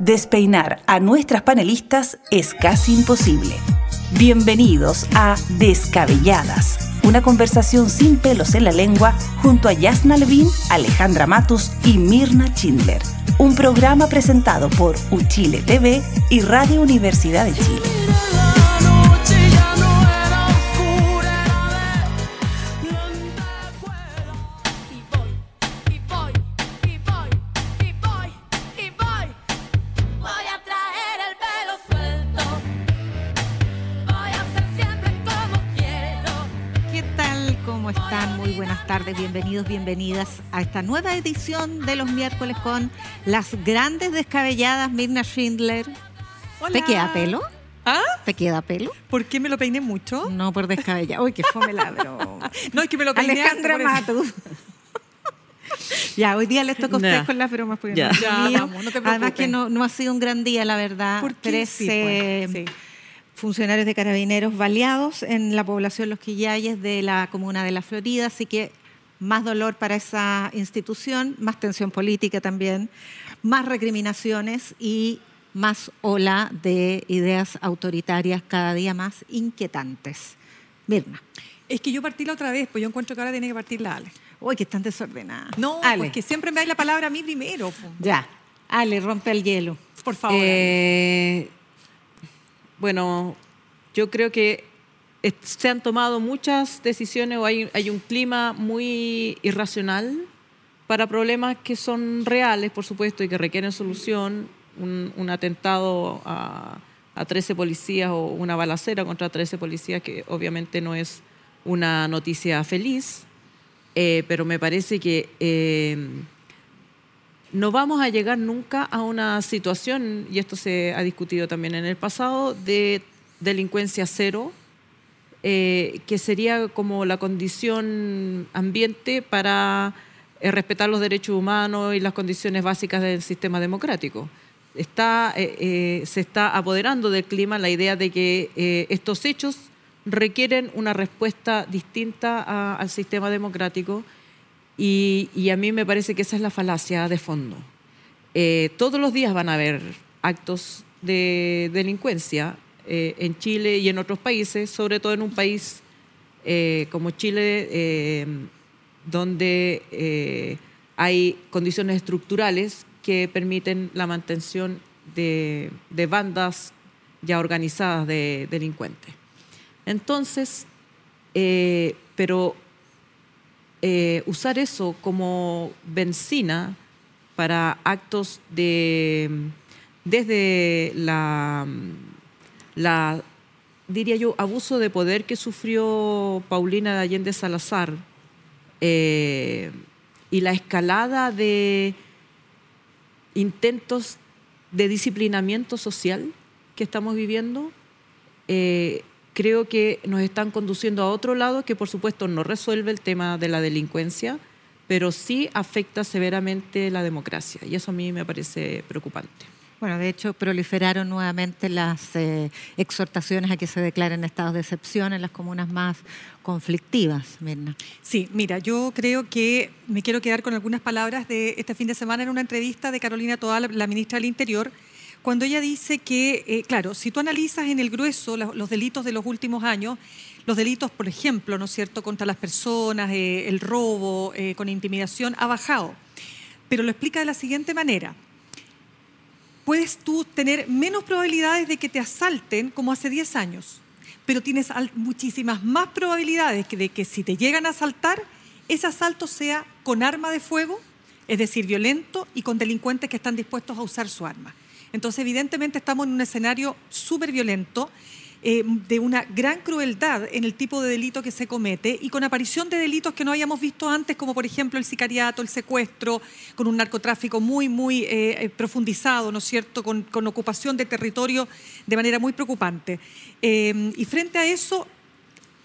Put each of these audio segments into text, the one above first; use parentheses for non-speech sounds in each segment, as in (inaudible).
despeinar a nuestras panelistas es casi imposible. Bienvenidos a Descabelladas, una conversación sin pelos en la lengua junto a Yasna Levin, Alejandra Matus y Mirna Schindler. Un programa presentado por Uchile TV y Radio Universidad de Chile. Bienvenidos, bienvenidas a esta nueva edición de los miércoles con las grandes descabelladas Mirna Schindler. ¿Te queda pelo? ¿Ah? ¿Te queda pelo? ¿Por qué me lo peiné mucho? No, por descabellada. Uy, qué fome la broma. (laughs) no, es que me lo peiné Alejandra Matus. (laughs) ya, hoy día les toca a ustedes con las bromas. Porque ya, ya vamos, no te Además que no, no, ha sido un gran día, la verdad. ¿Por qué? Trece sí, pues, funcionarios de carabineros baleados en la población Los Quillayes de la comuna de La Florida, así que más dolor para esa institución, más tensión política también, más recriminaciones y más ola de ideas autoritarias cada día más inquietantes. Mirna. Es que yo partí la otra vez, pues yo encuentro que ahora tiene que partir la Ale. Uy, que están desordenadas. No, Ale. pues que siempre me da la palabra a mí primero. Ya. Ale, rompe el hielo. Por favor. Eh, bueno, yo creo que se han tomado muchas decisiones o hay, un clima muy irracional para problemas que son reales, por supuesto, y que requieren solución. Un, atentado a, 13 policías o una balacera contra 13 policías, que obviamente no es una noticia feliz, eh, pero me parece que eh, no vamos a llegar nunca a una situación, y esto se ha discutido también en el pasado, de delincuencia cero eh, que sería como la condición ambiente para eh, respetar los derechos humanos y las condiciones básicas del sistema democrático. Está, eh, se está apoderando del clima la idea de que estos hechos requieren una respuesta distinta al sistema democrático y, y, a mí me parece que esa es la falacia de fondo. todos los días van a haber actos de delincuencia eh, en Chile y en otros países, sobre todo en un país eh, como Chile, eh, donde hay condiciones estructurales que permiten la mantención de, bandas ya organizadas de delincuentes. Entonces, pero usar eso como benzina para actos de desde la la, diría yo, abuso de poder que sufrió Paulina de Allende Salazar eh, y la escalada de intentos de disciplinamiento social que estamos viviendo, eh, creo que nos están conduciendo a otro lado que por supuesto no resuelve el tema de la delincuencia, pero sí afecta severamente la democracia y eso a mí me parece preocupante. Bueno, de hecho, proliferaron nuevamente las eh, exhortaciones a que se declaren estados de excepción en las comunas más conflictivas, Mirna. Sí, mira, yo creo que me quiero quedar con algunas palabras de este fin de semana en una entrevista de Carolina Toal, la ministra del Interior, cuando ella dice que, eh, claro, si tú analizas en el grueso los, delitos de los últimos años, los delitos, por ejemplo, ¿no es cierto?, contra las personas, eh, el robo, con intimidación, ha bajado. Pero lo explica de la siguiente manera puedes tú tener menos probabilidades de que te asalten como hace 10 años, pero tienes muchísimas más probabilidades de que si te llegan a asaltar, ese asalto sea con arma de fuego, es decir, violento y con delincuentes que están dispuestos a usar su arma. Entonces, evidentemente estamos en un escenario súper violento eh, de una gran crueldad en el tipo de delito que se comete y con aparición de delitos que no habíamos visto antes, como por ejemplo el sicariato, el secuestro, con un narcotráfico muy, muy eh, eh, profundizado, ¿no es cierto?, con, ocupación de territorio de manera muy preocupante. y frente a eso,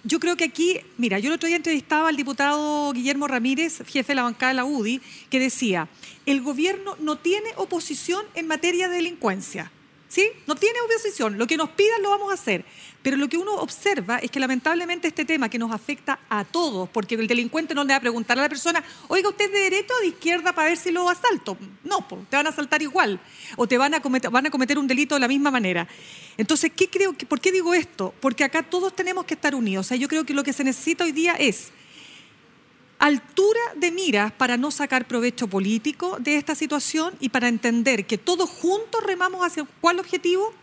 yo creo que aquí, mira, yo el otro día entrevistaba al diputado Guillermo Ramírez, jefe de la bancada de la UDI, que decía, el gobierno no tiene oposición en materia de delincuencia ¿sí? No tiene oposición. Lo que nos pidan lo vamos a hacer. Pero lo que uno observa es que lamentablemente este tema que nos afecta a todos, porque el delincuente no le va a preguntar a la persona, oiga, ¿usted es de derecha o de izquierda para ver si lo asalto? No, te van a asaltar igual o te van a, cometer, van a cometer un delito de la misma manera. Entonces, ¿qué creo que, ¿por qué digo esto? Porque acá todos tenemos que estar unidos. O sea, yo creo que lo que se necesita hoy día es altura de miras para no sacar provecho político de esta situación y para entender que todos juntos remamos hacia cuál objetivo,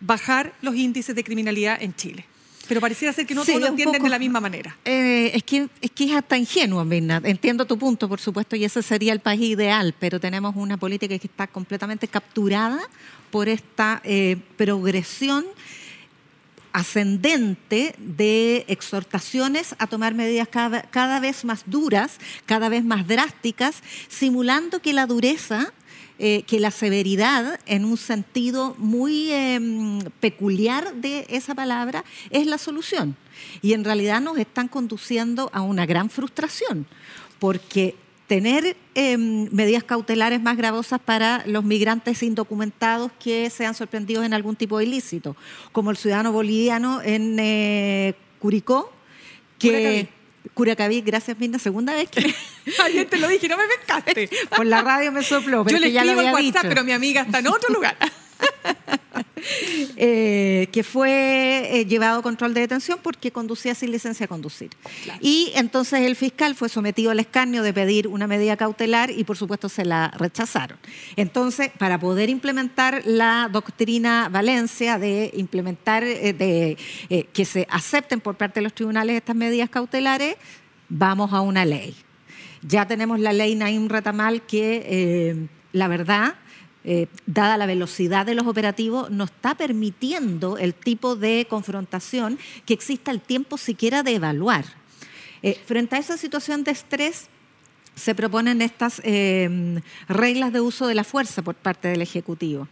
bajar los índices de criminalidad en Chile. Pero pareciera ser que no todos lo entienden de la misma manera. Eh, es, que, es que es hasta ingenuo, Mirna. Entiendo tu punto, por supuesto, y ese sería el país ideal, pero tenemos una política que está completamente capturada por esta eh, progresión ascendente de exhortaciones a tomar medidas cada, vez más duras, cada vez más drásticas, simulando que la dureza eh, que la severidad, en un sentido muy em, peculiar de esa palabra, es la solución. Y en realidad nos están conduciendo a una gran frustración, porque tener em, medidas cautelares más gravosas para los migrantes indocumentados que sean sorprendidos en algún tipo de ilícito, como el ciudadano boliviano en eh, Curicó, que... Curacaví, gracias Mirna, segunda vez que... (laughs) Ayer te lo dije, no me pescaste. Por la radio me sopló, pero Yo le ya escribo lo WhatsApp, dicho. pero mi amiga está en otro lugar. (laughs) (laughs) Eh, que fue eh, llevado a control de detención porque conducía sin licencia a conducir. Y entonces el fiscal fue sometido al escarnio de pedir una medida cautelar y por supuesto se la rechazaron. Entonces, para poder implementar la doctrina Valencia de implementar, eh, de que se acepten por parte de los tribunales estas medidas cautelares, vamos a una ley. Ya tenemos la ley Naim Ratamal que, la verdad, eh, dada la velocidad de los operativos, no está permitiendo el tipo de confrontación que exista el tiempo siquiera de evaluar. Eh, frente a esa situación de estrés, se proponen estas eh, reglas de uso de la fuerza por parte del Ejecutivo.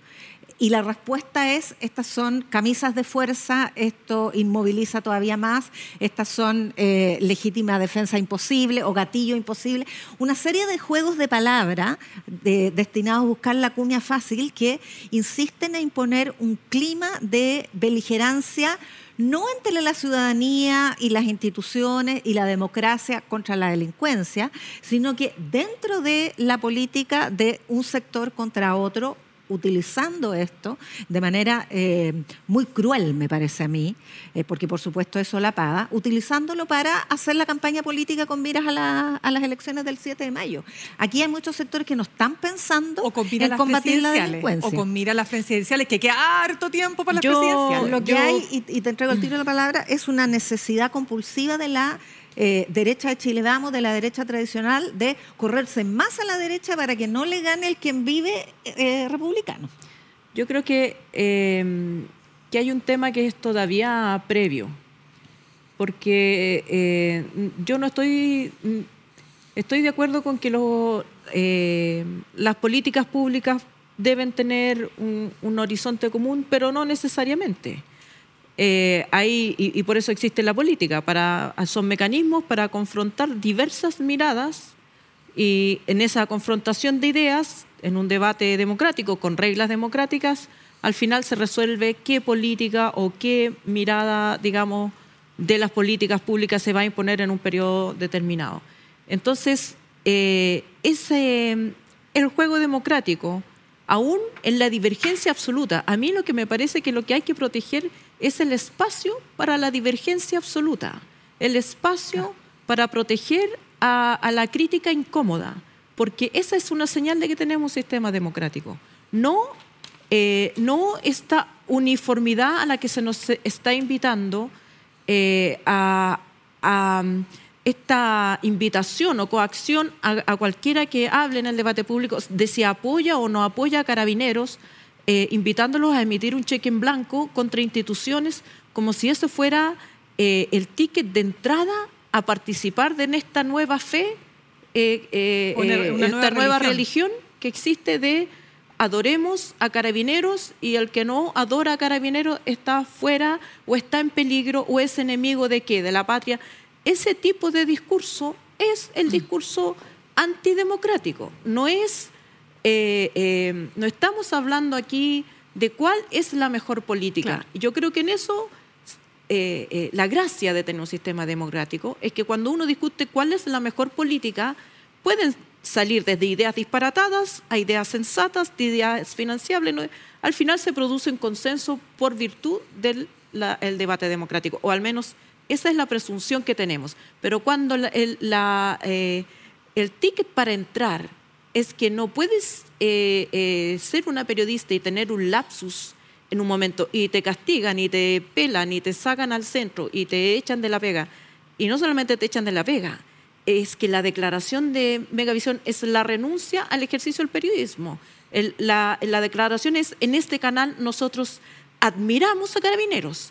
Y la respuesta es, estas son camisas de fuerza, esto inmoviliza todavía más, estas son eh, legítima defensa imposible o gatillo imposible, una serie de juegos de palabra destinados a buscar la cuña fácil que insisten en imponer un clima de beligerancia no entre la ciudadanía y las instituciones y la democracia contra la delincuencia, sino que dentro de la política de un sector contra otro utilizando esto de manera eh, muy cruel, me parece a mí, eh, porque por supuesto eso la paga, utilizándolo para hacer la campaña política con miras a, las elecciones del 7 de mayo. Aquí hay muchos sectores que no están pensando en combatir la delincuencia. O con miras a las presidenciales, que queda harto tiempo para las presidenciales. Lo que hay, y, y te entrego el tiro de la palabra, es una necesidad compulsiva de la eh, derecha de Chile Vamos, de la derecha tradicional, de correrse más a la derecha para que no le gane el quien vive eh, republicano. Yo creo que, em, que hay un tema que es todavía previo, porque eh, yo no estoy, estoy de acuerdo con que las políticas públicas deben tener un horizonte común, pero no necesariamente. Eh, y, por eso existe la política, para, son mecanismos para confrontar diversas miradas y en esa confrontación de ideas, en un debate democrático con reglas democráticas, al final se resuelve qué política o qué mirada, digamos, de las políticas públicas se va a imponer en un periodo determinado. Entonces, eh, ese, el juego democrático, aún en la divergencia absoluta, a mí lo que me parece que lo que hay que proteger es el espacio para la divergencia absoluta, el espacio para proteger a, la crítica incómoda, porque esa es una señal de que tenemos un sistema democrático. No, eh, no esta uniformidad a la que se nos está invitando eh, a, esta invitación o coacción a, cualquiera que hable en el debate público de si apoya o no apoya a carabineros eh, invitándolos a emitir un cheque en blanco contra instituciones como si eso fuera eh, el ticket de entrada a participar en esta nueva fe, eh, una, esta nueva, religión. que existe de adoremos a carabineros y el que no adora a carabineros está fuera o está en peligro o es enemigo de qué, de la patria. Ese tipo de discurso es el mm. discurso antidemocrático, no es eh, eh, no estamos hablando aquí de cuál es la mejor política. Yo creo que en eso eh, la gracia de tener un sistema democrático es que cuando uno discute cuál es la mejor política, pueden salir desde ideas disparatadas a ideas sensatas, de ideas financiables. Al final se produce un consenso por virtud del debate democrático, o al menos esa es la presunción que tenemos. Pero cuando el, eh, el ticket para entrar es que no puedes eh, eh, ser una periodista y tener un lapsus en un momento y te castigan y te pelan y te sacan al centro y te echan de la pega. Y no solamente te echan de la pega, es que la declaración de Megavisión es la renuncia al ejercicio del periodismo. la, declaración es, en este canal nosotros admiramos a carabineros.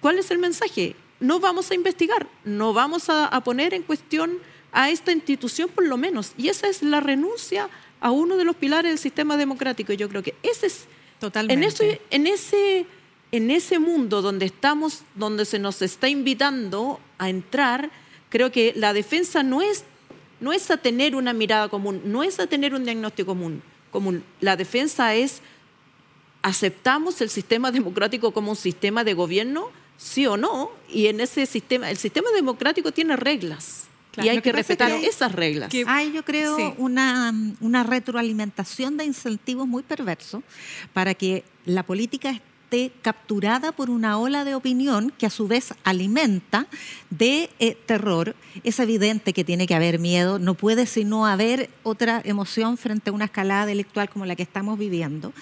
¿Cuál es el mensaje? No vamos a investigar, no vamos a poner en cuestión a esta institución por lo menos. Y esa es la renuncia a uno de los pilares del sistema democrático. Yo creo que ese es... Totalmente. En, ese, en, ese, en ese mundo donde estamos, donde se nos está invitando a entrar, creo que la defensa no es, no es a tener una mirada común, no es a tener un diagnóstico común. común. La defensa es, ¿aceptamos el sistema democrático como un sistema de gobierno? Sí o no. Y en ese sistema, el sistema democrático tiene reglas y hay que, respetar esas reglas. hay, yo creo, una, una retroalimentación de incentivos muy perversos para que la política capturada por una ola de opinión que a su vez alimenta de eh, terror. Es evidente que tiene que haber miedo, no puede sino haber otra emoción frente a una escalada delictual como la que estamos viviendo.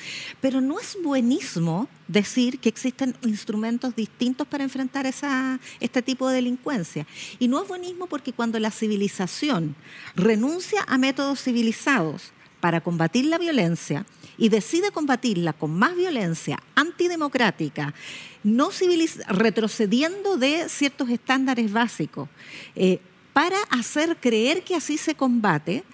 Pero no es buenísimo decir que existen instrumentos distintos para enfrentar esa, este tipo de delincuencia. Y no es buenísimo porque cuando la civilización renuncia a métodos civilizados para combatir la violencia, y decide combatirla con más violencia antidemocrática, no retrocediendo de ciertos estándares básicos, eh, para hacer creer que así se combate,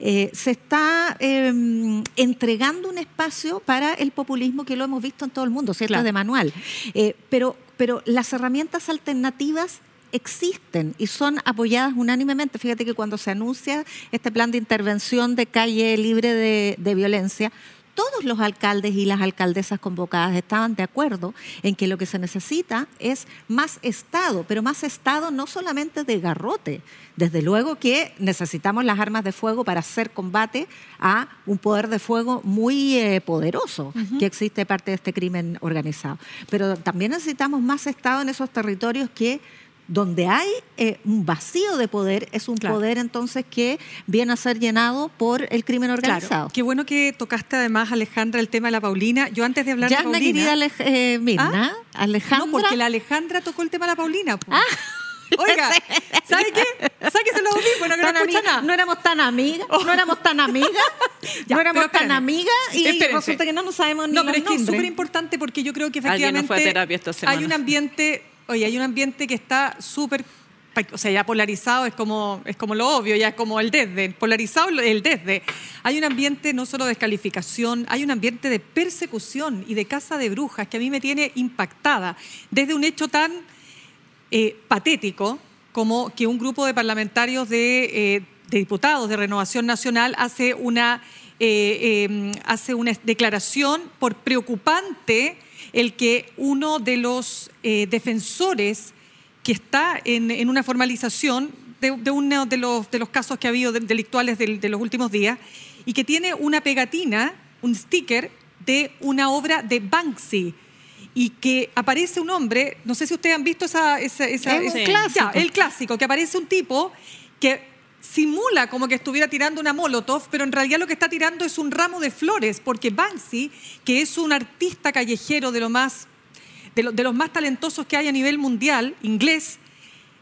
eh, se está em, entregando un espacio para el populismo que lo hemos visto en todo el mundo, ¿cierto? De manual. Eh, pero, pero las herramientas alternativas existen y son apoyadas unánimemente. Fíjate que cuando se anuncia este plan de intervención de calle libre de violencia, todos los alcaldes y las alcaldesas convocadas estaban de acuerdo en que lo que se necesita es más Estado, pero más Estado no solamente de garrote. Desde luego que necesitamos las armas de fuego para hacer combate a un poder de fuego muy eh, poderoso que existe parte de este crimen organizado. Pero también necesitamos más Estado en esos territorios que donde hay eh, un vacío de poder, es un poder entonces que viene a ser llenado por el crimen organizado. Qué bueno que tocaste además, Alejandra, el tema de la Paulina. Yo antes de hablar de Paulina... querida eh, Mirna, ¿Ah? Alejandra... No, porque la Alejandra tocó el tema de la Paulina. Ah. (laughs) Oiga, (laughs) ¿sabe qué? Sáquese los audífonos, que no escucha nada. No éramos tan amigas, no éramos tan amigas, (laughs) no éramos tan amigas y resulta que no nos sabemos ni No, pero es que es súper importante porque yo creo que efectivamente hay un ambiente Oye, hay un ambiente que está súper, o sea, ya polarizado es como, es como lo obvio, ya es como el desde, polarizado el desde. Hay un ambiente no solo de descalificación, hay un ambiente de persecución y de caza de brujas que a mí me tiene impactada, desde un hecho tan eh, patético como que un grupo de parlamentarios de, eh, diputados de Renovación Nacional hace una, eh, hace una declaración por preocupante el que uno de los eh, defensores que está en, una formalización de, uno de los, de los, casos que ha habido delictuales de, los últimos días y que tiene una pegatina, un sticker de una obra de Banksy y que aparece un hombre, no sé si ustedes han visto esa, esa, clásico. el clásico, que aparece un tipo que simula como que estuviera tirando una molotov, pero en realidad lo que está tirando es un ramo de flores, porque Banksy, que es un artista callejero de, lo más, de, los más talentosos que hay a nivel mundial, inglés,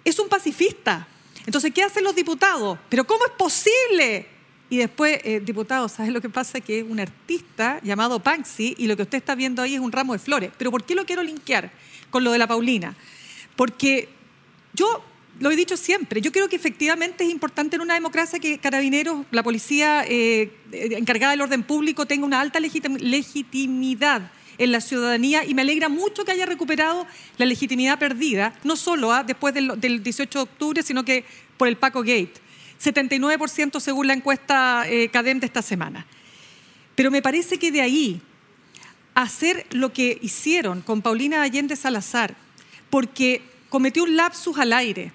es un pacifista. Entonces, ¿qué hacen los diputados? ¿Pero cómo es posible? Y después, eh, diputado, ¿sabes lo que pasa? Que es un artista llamado Banksy y lo que usted está viendo ahí es un ramo de flores. ¿Pero por qué lo quiero linkear con lo de la Paulina? Porque yo lo he dicho siempre, yo creo que efectivamente es importante en una democracia que carabineros, la policía eh, encargada del orden público tenga una alta legitimidad en la ciudadanía y me alegra mucho que haya recuperado la legitimidad perdida, no solo ah, después del, 18 de octubre, sino que por el Paco Gate. 79% según la encuesta eh, CADEM de esta semana. Pero me parece que de ahí hacer lo que hicieron con Paulina Allende Salazar, porque cometió un lapsus al aire,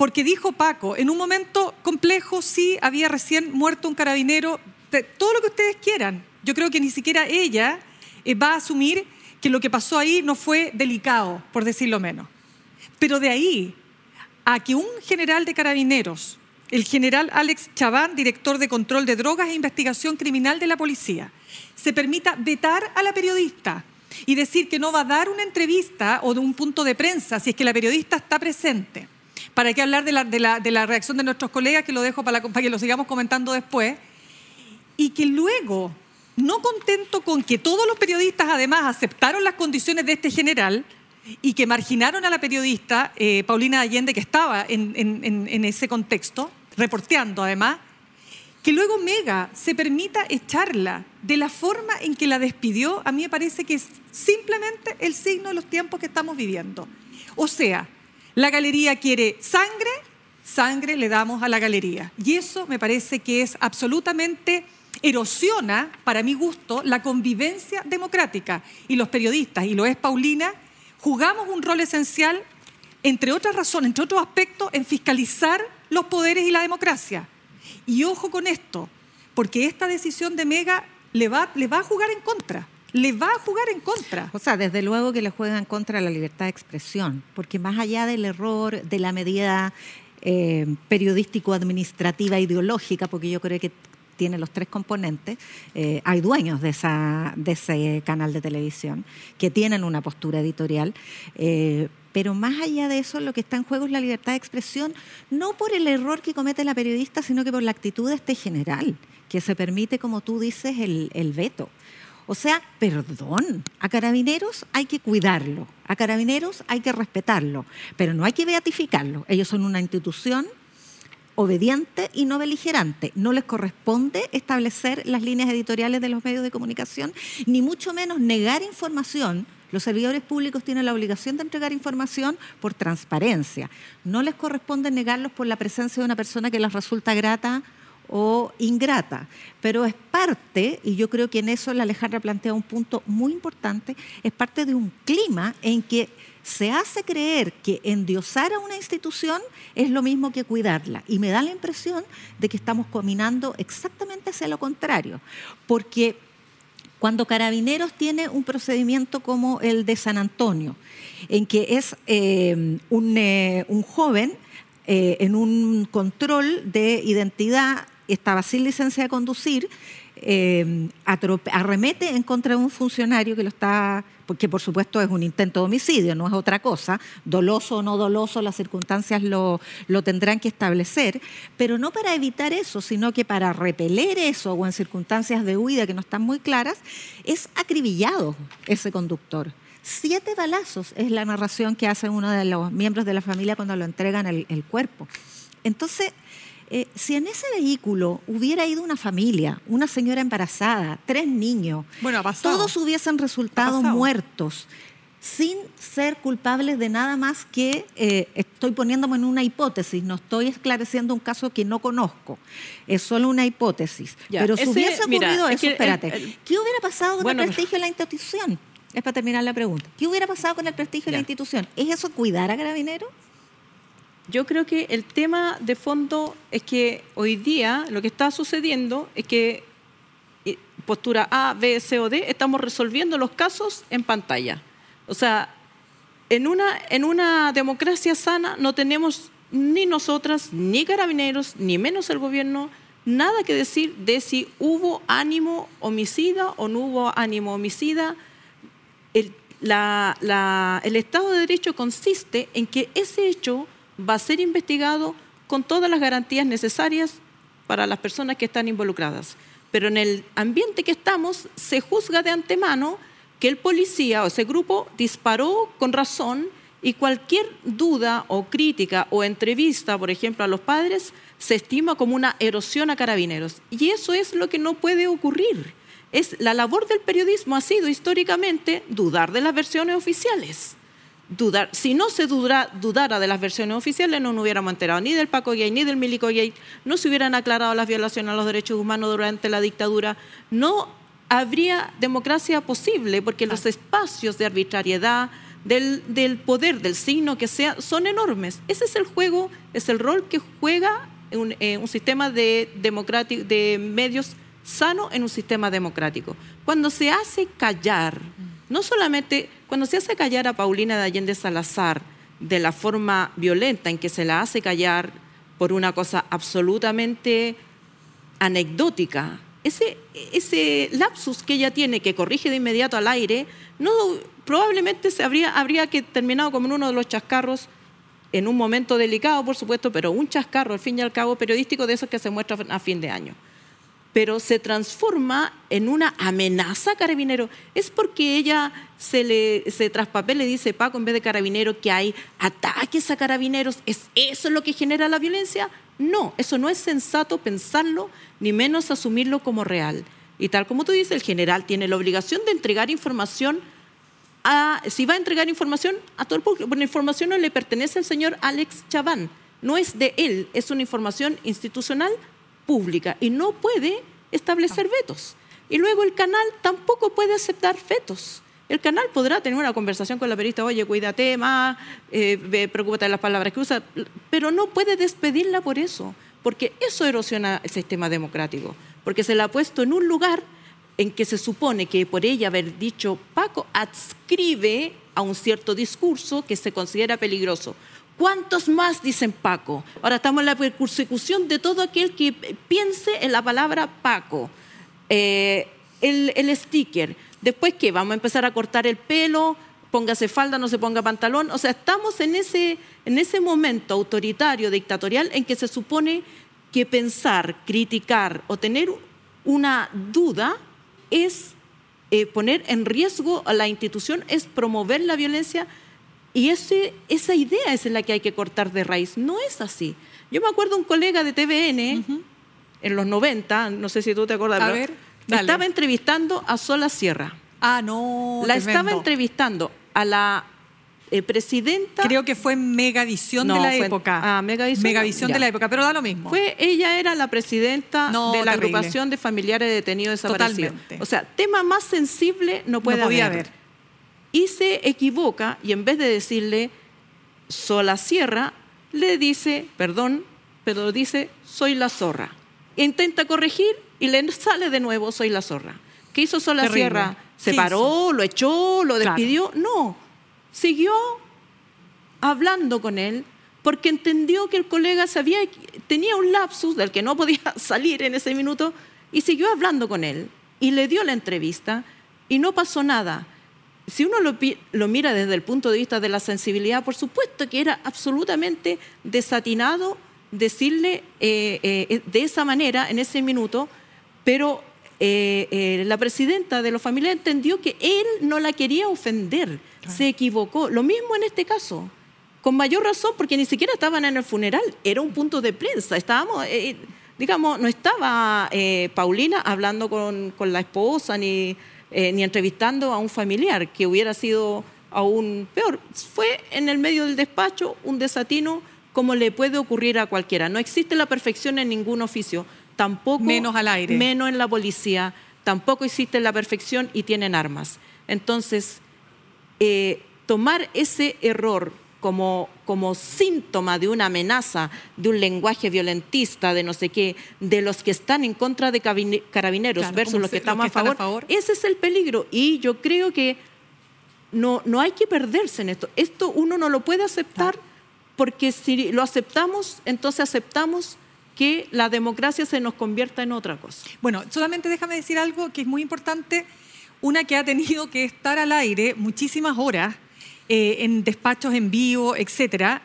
porque dijo Paco, en un momento complejo sí había recién muerto un carabinero, todo lo que ustedes quieran. Yo creo que ni siquiera ella eh, va a asumir que lo que pasó ahí no fue delicado, por decirlo menos. Pero de ahí a que un general de carabineros, el general Alex Chaván, director de control de drogas e investigación criminal de la policía, se permita vetar a la periodista y decir que no va a dar una entrevista o de un punto de prensa si es que la periodista está presente. ¿Para qué hablar de la, reacción de nuestros colegas, que lo dejo para, para que lo sigamos comentando después? Y que luego, no contento con que todos los periodistas además aceptaron las condiciones de este general, y que marginaron a la periodista eh, Paulina Allende, que estaba en, en, ese contexto, reporteando además, que luego Mega se permita echarla de la forma en que la despidió, a mí me parece que es simplemente el signo de los tiempos que estamos viviendo. O sea, la galería quiere sangre, sangre le damos a la galería. Y eso me parece que es absolutamente erosiona, para mi gusto, la convivencia democrática. Y los periodistas, y lo es Paulina, jugamos un rol esencial, entre otras razones, entre otros aspectos, en fiscalizar los poderes y la democracia. Y ojo con esto, porque esta decisión de Mega le va, le va a jugar en contra. Le va a jugar en contra. O sea, desde luego que le juega en contra la libertad de expresión, porque más allá del error, de la medida eh, periodístico-administrativa ideológica, porque yo creo que tiene los tres componentes, eh, hay dueños de, ese canal de televisión que tienen una postura editorial. Eh, pero más allá de eso, lo que está en juego es la libertad de expresión, no por el error que comete la periodista, sino que por la actitud de este general, que se permite, como tú dices, el veto. O sea, perdón, a carabineros hay que cuidarlo, a carabineros hay que respetarlo, pero no hay que beatificarlo. Ellos son una institución obediente y no beligerante. No les corresponde establecer las líneas editoriales de los medios de comunicación, ni mucho menos negar información. Los servidores públicos tienen la obligación de entregar información por transparencia. No les corresponde negarlos por la presencia de una persona que les resulta grata o ingrata, pero es parte, y yo creo que en eso la Alejandra plantea un punto muy importante, es parte de un clima en que se hace creer que endiosar a una institución es lo mismo que cuidarla. Y me da la impresión de que estamos caminando exactamente hacia lo contrario. Porque cuando Carabineros tiene un procedimiento como el de San Antonio, en que es eh, eh, un, joven eh, en un control de identidad, estaba sin licencia de conducir, eh, arremete en contra de un funcionario que lo está, porque por supuesto es un intento de homicidio, no es otra cosa, doloso o no doloso, las circunstancias lo, lo tendrán que establecer, pero no para evitar eso, sino que para repeler eso o en circunstancias de huida que no están muy claras, es acribillado ese conductor. Siete balazos es la narración que hace uno de los miembros de la familia cuando lo entregan el, el cuerpo. Entonces, eh, si en ese vehículo hubiera ido una familia, una señora embarazada, tres niños, todos hubiesen resultado muertos sin ser culpables de nada más que eh, estoy poniéndome en una hipótesis, no estoy esclareciendo un caso que no conozco, es solo una hipótesis. Pero si hubiese ocurrido eso, espérate, ¿qué hubiera pasado con el prestigio de la institución? Es para terminar la pregunta. ¿Qué hubiera pasado con el prestigio de la institución? ¿Es eso cuidar a Carabineros? Yo creo que el tema de fondo es que hoy día lo que está sucediendo es que eh, postura A, B, C o D, estamos resolviendo los casos en pantalla. O sea, en una, en una democracia sana no tenemos ni nosotras, ni carabineros, ni menos el gobierno, nada que decir de si hubo ánimo homicida o no hubo ánimo homicida. El, el Estado de Derecho consiste en que ese hecho va a ser investigado con todas las garantías necesarias para las personas que están involucradas. Pero en el ambiente que estamos, se juzga de antemano que el policía o ese grupo disparó con razón y cualquier duda o crítica o entrevista, por ejemplo, a los padres, se estima como una erosión a carabineros. Y eso es lo que no puede ocurrir. Es, la labor del periodismo ha sido históricamente dudar de las versiones oficiales dudar. Si no se dudara de las versiones oficiales, no nos hubiéramos enterado ni del Paco Gay ni del Milico Gay, no se hubieran aclarado las violaciones a los derechos humanos durante la dictadura, no habría democracia posible, porque los espacios de arbitrariedad, del, del, poder, del signo que sea, son enormes. Ese es el juego, es el rol que juega un, eh, un sistema de, democrático, de medios sano en un sistema democrático. Cuando se hace callar, no solamente cuando se hace callar a Paulina de Allende Salazar de la forma violenta en que se la hace callar por una cosa absolutamente anecdótica, ese, ese lapsus que ella tiene, que corrige de inmediato al aire, no, probablemente se habría, habría que terminado como uno de los chascarros en un momento delicado, por supuesto, pero un chascarro, al fin y al cabo, periodístico de esos que se muestra a fin de año. Pero se transforma en una amenaza a carabinero. Es porque ella se le se traspapel le dice Paco en vez de carabinero que hay ataques a carabineros. ¿Es eso lo que genera la violencia? No, eso no es sensato pensarlo, ni menos asumirlo como real. Y tal como tú dices, el general tiene la obligación de entregar información si va a entregar información a todo el público, la información no le pertenece al señor Alex Chaván, no es de él, es una información institucional pública y no puede establecer ah. vetos. Y luego el canal tampoco puede aceptar vetos. El canal podrá tener una conversación con la periodista, oye, cuídate más, eh, preocúpate de las palabras que usa, pero no puede despedirla por eso, porque eso erosiona el sistema democrático, porque se la ha puesto en un lugar en que se supone que por ella haber dicho Paco adscribe a un cierto discurso que se considera peligroso. ¿Cuántos más dicen Paco? Ahora estamos en la persecución de todo aquel que piense en la palabra Paco. Eh, el, sticker. Después, ¿qué? Vamos a empezar a cortar el pelo, póngase falda, no se ponga pantalón. O sea, estamos en ese, en ese momento autoritario, dictatorial, en que se supone que pensar, criticar o tener una duda es eh, poner en riesgo a la institución, es promover la violencia y ese, esa idea es la que hay que cortar de raíz. No es así. Yo me acuerdo un colega de TVN en los 90, no sé si tú te acuerdas, a ver, estaba entrevistando a Sola Sierra. Ah, no. La estaba entrevistando a la eh, presidenta. Creo que fue Megavisión de la época. Ah, Megavisión. Megavisión de la época, pero da lo mismo. Fue, ella era la presidenta de la agrupación de familiares de detenidos desaparecidos. O sea, tema más sensible no puede haber. Y se equivoca y en vez de decirle Sola Sierra, le dice, perdón, pero dice soy la zorra. Intenta corregir y le sale de nuevo soy la zorra. ¿Qué hizo Sola Sierra? ¿Se paró, lo echó, lo despidió? No siguió hablando con él porque entendió que el colega sabía, tenía un lapsus del que no podía (laughs) salir en ese minuto y siguió hablando con él y le dio la entrevista y no pasó nada. Si uno lo, mira desde el punto de vista de la sensibilidad, por supuesto que era absolutamente desatinado decirle eh, eh, de esa manera en ese minuto, pero eh, la presidenta de los familiares entendió que él no la quería ofender se equivocó. Lo mismo en este caso. Con mayor razón, porque ni siquiera estaban en el funeral, era un punto de prensa. Estábamos, eh, digamos, no estaba eh, Paulina hablando con, la esposa ni, eh, ni entrevistando a un familiar, que hubiera sido aún peor. Fue en el medio del despacho un desatino como le puede ocurrir a cualquiera. No existe la perfección en ningún oficio, tampoco menos al aire, menos en la policía, tampoco existe la perfección y tienen armas. Entonces, eh, tomar ese error como, como síntoma de una amenaza, de un lenguaje violentista, de no sé qué, de los que están en contra de carabineros versus los que estamos a, favor, ese es el peligro. Y yo creo que no, no hay que perderse en esto. Esto uno no lo puede aceptar porque si lo aceptamos, entonces aceptamos que la democracia se nos convierta en otra cosa. Bueno, solamente déjame decir algo que es muy importante una que ha tenido que estar al aire muchísimas horas eh, en despachos en vivo, etcétera,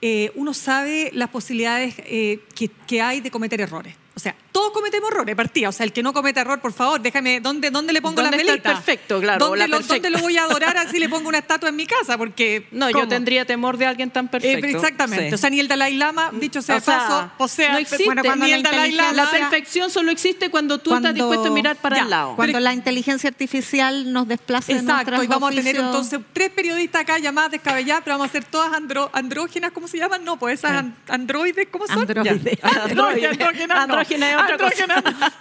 eh, uno sabe las posibilidades eh, que hay de cometer errores. O sea, todos cometemos errores, partida. O sea, el que no cometa error, por favor, déjame, ¿dónde, dónde le pongo la velita? perfecto, claro. ¿Dónde, lo, ¿Dónde, lo, voy a adorar así le pongo una estatua en mi casa? Porque. No, yo tendría temor de alguien tan perfecto. Eh, exactamente. O sea, ni el Dalai Lama, dicho sea, o paso, o sea, no existe. Bueno, cuando ni el Dalai Lama. La perfección solo existe cuando tú estás dispuesto a mirar para el lado. Cuando la inteligencia artificial nos desplaza Exacto, y vamos a tener entonces tres periodistas acá llamadas descabelladas, pero vamos a ser todas andrógenas, ¿cómo se llaman? No, pues esas androides, ¿cómo son? Androides. (laughs) Androides. Andrógenas. Andrógenas otra cosa. (laughs)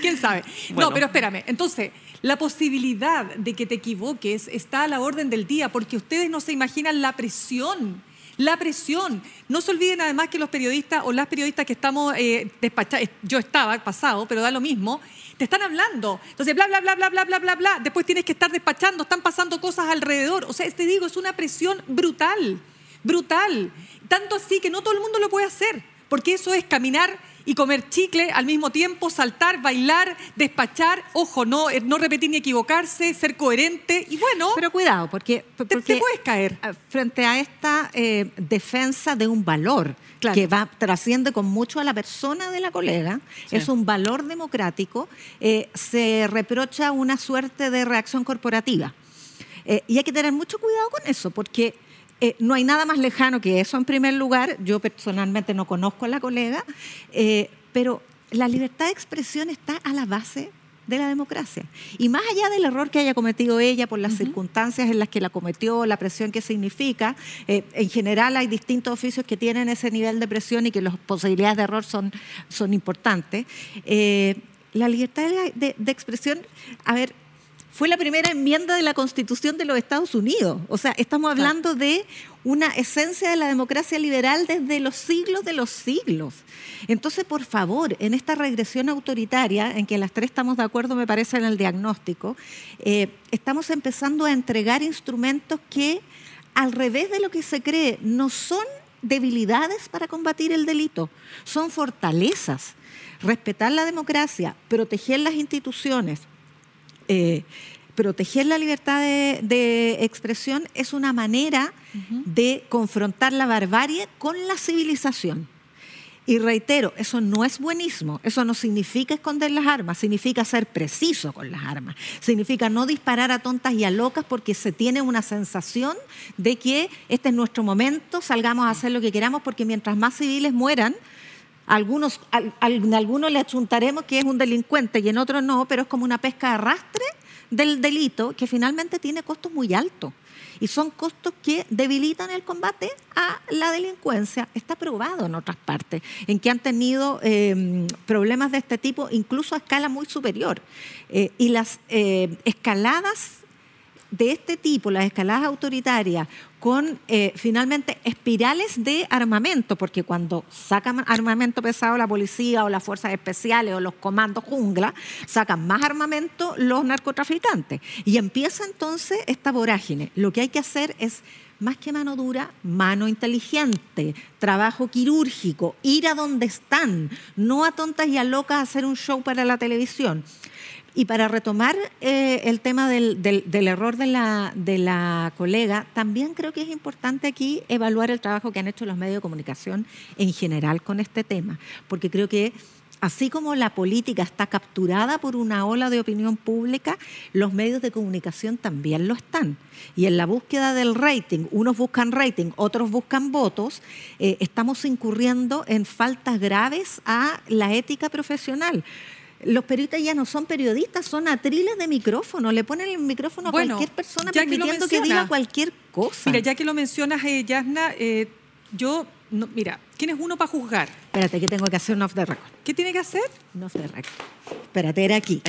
¿Quién sabe. No, pero espérame. Entonces, la posibilidad de que te equivoques está a la orden del día porque ustedes no se imaginan la presión. La presión. No se olviden además que los periodistas o las periodistas que estamos eh, despachados, yo estaba pasado, pero da lo mismo, te están hablando. Entonces, bla, bla, bla, bla, bla, bla, bla, bla. Después tienes que estar despachando, están pasando cosas alrededor. O sea, te digo, es una presión brutal, brutal. Tanto así que no todo el mundo lo puede hacer, porque eso es caminar y comer chicle al mismo tiempo, saltar, bailar, despachar, ojo, no, eh, no repetir ni equivocarse, ser coherente y bueno. Pero cuidado, porque, porque te, puedes caer. Frente a esta eh, defensa de un valor que va trasciende con mucho a la persona de la colega, es un valor democrático, eh, se reprocha una suerte de reacción corporativa. y hay que tener mucho cuidado con eso, porque eh, no hay nada más lejano que eso en primer lugar. Yo personalmente no conozco a la colega, eh, pero la libertad de expresión está a la base de la democracia. Y más allá del error que haya cometido ella por las circunstancias en las que la cometió, la presión que significa, eh, en general hay distintos oficios que tienen ese nivel de presión y que las posibilidades de error son, son importantes. la libertad de, de, expresión, a ver, fue la primera enmienda de la Constitución de los Estados Unidos. O sea, estamos hablando de una esencia de la democracia liberal desde los siglos de los siglos. Entonces, por favor, en esta regresión autoritaria, en que las tres estamos de acuerdo, me parece, en el diagnóstico, eh, estamos empezando a entregar instrumentos que, al revés de lo que se cree, no son debilidades para combatir el delito, son fortalezas. Respetar la democracia, proteger las instituciones, eh, proteger la libertad de, expresión es una manera de confrontar la barbarie con la civilización. Y reitero, eso no es buenismo, eso no significa esconder las armas, significa ser preciso con las armas, significa no disparar a tontas y a locas porque se tiene una sensación de que este es nuestro momento, salgamos a hacer lo que queramos porque mientras más civiles mueran, algunos, en algunos le achuntaremos que es un delincuente y en otros no, pero es como una pesca de arrastre del delito que finalmente tiene costos muy altos. Y son costos que debilitan el combate a la delincuencia. Está probado en otras partes, en que han tenido em, problemas de este tipo, incluso a escala muy superior. Eh, y las eh, escaladas de este tipo, las escaladas autoritarias, con eh, finalmente espirales de armamento, porque cuando sacan armamento pesado la policía o las fuerzas especiales o los comandos jungla, sacan más armamento los narcotraficantes. Y empieza entonces esta vorágine. Lo que hay que hacer es más que mano dura, mano inteligente, trabajo quirúrgico, ir a donde están, no a tontas y a locas hacer un show para la televisión. Y para retomar eh, el tema del, error de la, de la colega, también creo que es importante aquí evaluar el trabajo que han hecho los medios de comunicación en general con este tema, porque creo que así como la política está capturada por una ola de opinión pública, los medios de comunicación también lo están. Y en la búsqueda del rating, unos buscan rating, otros buscan votos, eh, estamos incurriendo en faltas graves a la ética profesional los periodistas ya no son periodistas, son atriles de micrófono. Le ponen el micrófono a cualquier persona permitiendo que, diga cualquier cosa. Mira, ya que lo mencionas, eh, Yasna, eh, yo, mira, ¿quién es uno para juzgar? Espérate, que tengo que hacer un off the record. ¿Qué tiene que hacer? Un off the record. Espérate, era aquí.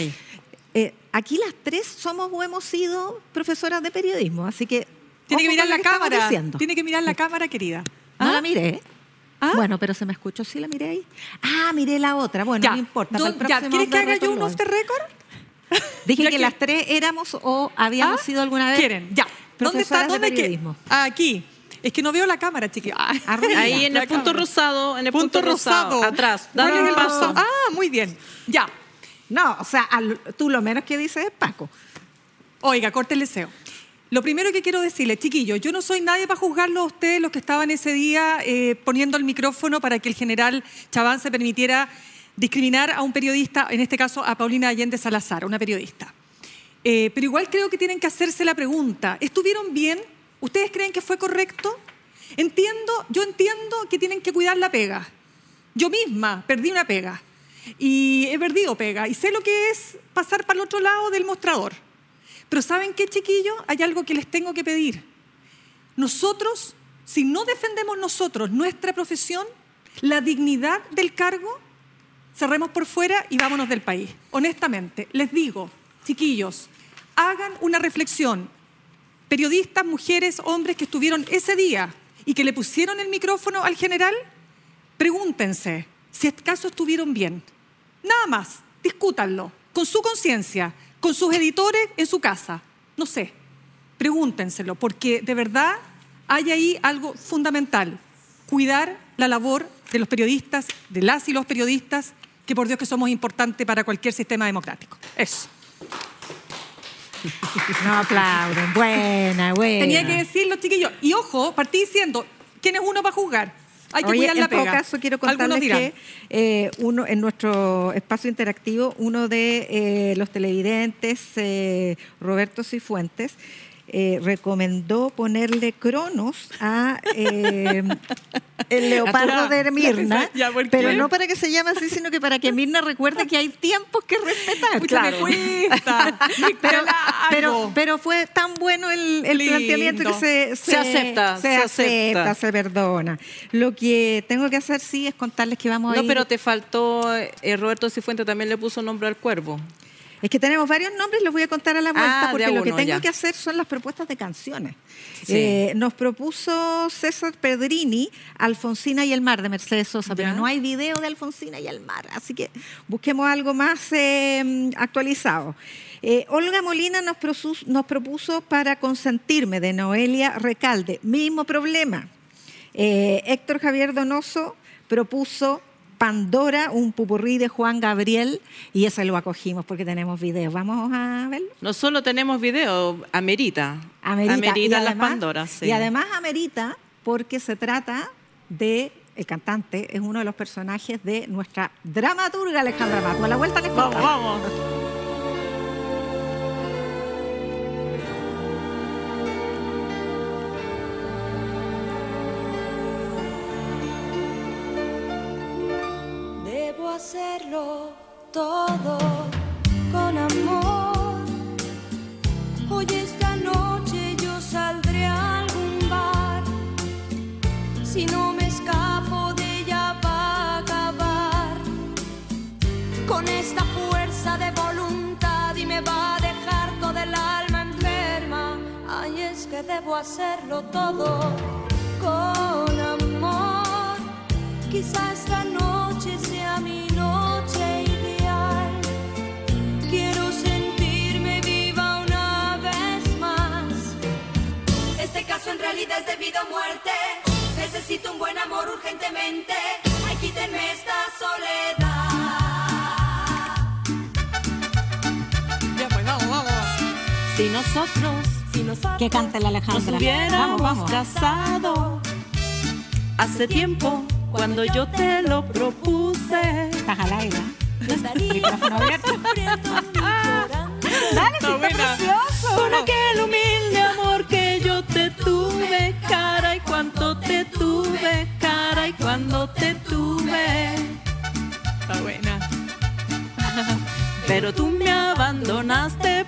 Eh, aquí las tres somos o hemos sido profesoras de periodismo, así que... Tiene que mirar la cámara. Tiene que mirar la cámara, querida. No la ¿Ah? ¿Ah? Bueno, pero se me escuchó, sí la miré ahí. Ah, miré la otra. Bueno, no importa. ¿Quieres que haga yo un off the record? Dije que, las tres éramos o habíamos ¿Ah? sido alguna vez. Quieren, ya. ¿Dónde está? ¿Dónde periodismo? Aquí. Es que no veo la cámara, chiqui. Ah, (laughs) ahí en el punto rosado, en el punto, rosado, atrás. Dale el paso. Ah, muy bien. Ya. No, o sea, tú lo menos que dices es Paco. Oiga, corte el deseo. Lo primero que quiero decirle, chiquillos, yo no soy nadie para juzgarlo a ustedes, los que estaban ese día eh, poniendo el micrófono para que el general Chaván se permitiera discriminar a un periodista, en este caso a Paulina Allende Salazar, una periodista. Eh, pero igual creo que tienen que hacerse la pregunta, ¿estuvieron bien? ¿Ustedes creen que fue correcto? Entiendo, yo entiendo que tienen que cuidar la pega. Yo misma perdí una pega y he perdido pega y sé lo que es pasar para el otro lado del mostrador. Pero ¿saben qué, chiquillos? Hay algo que les tengo que pedir. Nosotros, si no defendemos nosotros nuestra profesión, la dignidad del cargo, cerremos por fuera y vámonos del país. Honestamente, les digo, chiquillos, hagan una reflexión. Periodistas, mujeres, hombres que estuvieron ese día y que le pusieron el micrófono al general, pregúntense si acaso estuvieron bien. Nada más, discútanlo, con su conciencia, con sus editores en su casa. No sé, pregúntenselo, porque de verdad hay ahí algo fundamental, cuidar la labor de los periodistas, de las y los periodistas, que por Dios que somos importantes para cualquier sistema democrático. Eso. No aplauden. Buena, buena. Tenía que decirlo, chiquillos. Y ojo, partí diciendo, ¿quién es uno para juzgar? Hay que Oye, cuidar la en todo pega. caso, quiero contarles que eh, uno, en nuestro espacio interactivo, uno de eh, los televidentes, eh, Roberto Cifuentes, eh, recomendó ponerle cronos a eh, el (laughs) leopardo de Mirna, (laughs) Ya, ¿por pero no para que se llame así, sino que para que Mirna recuerde que hay tiempos que respetar. Pucha, me cuesta. (laughs) Me Pero, pero, fue tan bueno el, planteamiento que se, Se acepta, se, se acepta, acepta. se perdona. Lo que tengo que hacer sí es contarles que vamos a No, ir- pero te faltó, eh, Roberto Cifuente también le puso nombre al cuervo. Es que tenemos varios nombres, los voy a contar a la vuelta, Ah, porque lo que tengo ya. que hacer son las propuestas de canciones. Sí. Eh, nos propuso César Pedrini, Alfonsina y el mar de Mercedes Sosa, pero no hay video de Alfonsina y el mar, así que busquemos algo más eh, actualizado. Eh, Olga Molina nos propuso Para consentirme de Noelia Recalde, mismo problema. Eh, Héctor Javier Donoso propuso Pandora, un pupurrí de Juan Gabriel, y ese lo acogimos porque tenemos videos. Vamos a verlo. No solo tenemos video, amerita. Amerita, y las Pandoras. sí. Y además amerita porque se trata de, el cantante es uno de los personajes de nuestra dramaturga Alejandra Mato. A la vuelta les Vamos, contamos. vamos. Debo hacerlo todo con amor. Hoy esta noche yo saldré a algún bar. Si no me escapo de ella va a acabar con esta fuerza de voluntad y me va a dejar toda el alma enferma. Ay, es que debo hacerlo todo con amor. Quizá esta noche sea mi caso en realidad es debido a muerte. Necesito un buen amor urgentemente. Ay, quítenme esta soledad. Ya, pues, vamos, vamos. Si nosotros Si nosotros Que cante la nos Alejandra. hubiéramos Vamos, vamos. casado hace tiempo cuando yo te lo propuse. Estás al aire. no estaría abierto.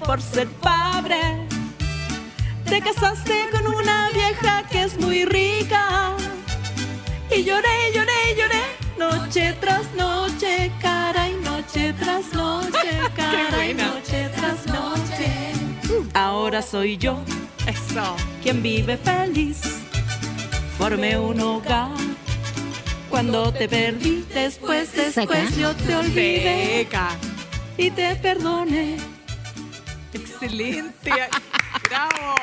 Por ser pobre. Te casaste con una vieja que es muy rica. Y lloré, lloré, lloré, noche tras noche, cara y noche tras noche, (laughs) cara y noche tras noche. Ahora soy yo Eso. quien vive feliz. Formé un hogar. Cuando te perdí, después, después yo te olvidé y te perdoné. Excelente. Bravo.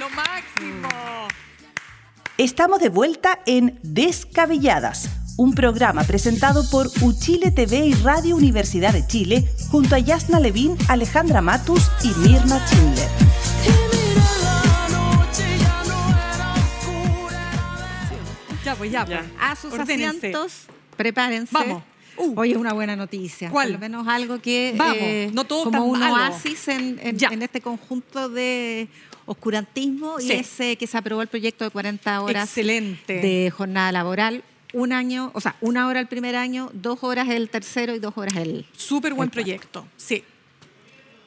Lo máximo. Estamos de vuelta en Descabelladas, un programa presentado por Uchile TV y Radio Universidad de Chile junto a Yasna Levín, Alejandra Matus y Mirna Schindler. Ya, pues, ya, pues. A sus Ordénense. asientos, prepárense. Vamos. Uh. Hoy es una buena noticia. ¿Cuál? Por lo menos algo que Vamos, eh, no todo como tan un malo. oasis en, en- Ya. en este conjunto de oscurantismo Sí. y es eh, que se aprobó el proyecto de 40 horas Excelente. de jornada laboral. Un año, o sea, una hora el primer año, dos horas el tercero y dos horas el. Súper buen el proyecto. Sí.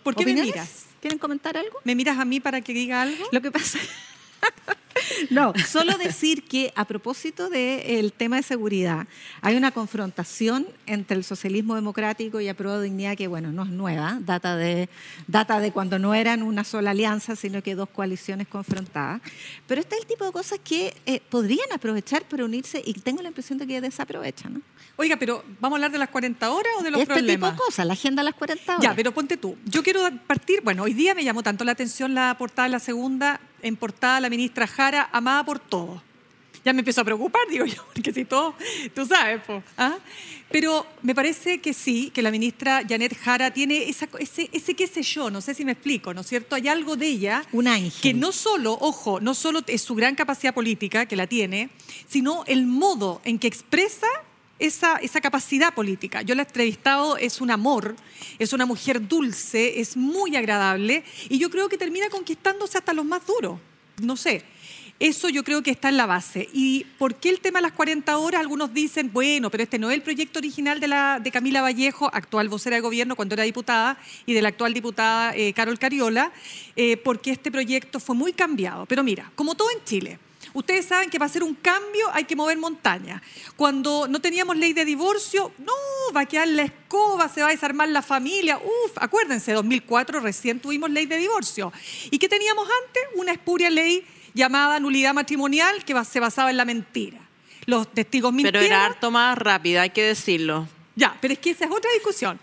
¿Por qué me miras? ¿Quieren comentar algo? ¿Me miras a mí para que diga algo? Lo que pasa (laughs) (laughs) No, solo decir que a propósito del tema de seguridad, hay una confrontación entre el socialismo democrático y Apruebo Dignidad que, bueno, no es nueva, data de, data de cuando no eran una sola alianza, sino que dos coaliciones confrontadas. Pero este es el tipo de cosas que eh, podrían aprovechar para unirse y tengo la impresión de que desaprovechan. ¿no? Oiga, pero ¿vamos a hablar de las 40 horas o de los este problemas? tipo de cosas, la agenda de las 40 horas. Ya, pero ponte tú. Yo quiero partir, bueno, hoy día me llamó tanto la atención la portada, la segunda, en portada la ministra Jara, amada por todos. Ya me empezó a preocupar, digo yo, (laughs) porque si todo, tú sabes, po, ¿ah? Pero me parece que sí, que la ministra Janet Jara tiene esa, ese, ese qué sé yo, no sé si me explico, ¿no es cierto? Hay algo de ella Un ángel. que no solo, ojo, no solo es su gran capacidad política, que la tiene, sino el modo en que expresa esa, esa capacidad política. Yo la he entrevistado, es un amor, es una mujer dulce, es muy agradable y yo creo que termina conquistándose hasta los más duros. No sé. Eso yo creo que está en la base. ¿Y por qué el tema de las 40 horas? Algunos dicen, bueno, pero este no es el proyecto original de, la, de Camila Vallejo, actual vocera de gobierno cuando era diputada, y de la actual diputada eh, Carol Cariola, eh, porque este proyecto fue muy cambiado. Pero mira, como todo en Chile, Ustedes saben que para hacer un cambio hay que mover montaña. Cuando no teníamos ley de divorcio, no, va a quedar la escoba, se va a desarmar la familia. Uf, acuérdense, 2004 recién tuvimos ley de divorcio. ¿Y qué teníamos antes? Una espuria ley llamada nulidad matrimonial que se basaba en la mentira. Los testigos Pero mintieron. era harto más rápida, hay que decirlo. Ya, pero es que esa es otra discusión.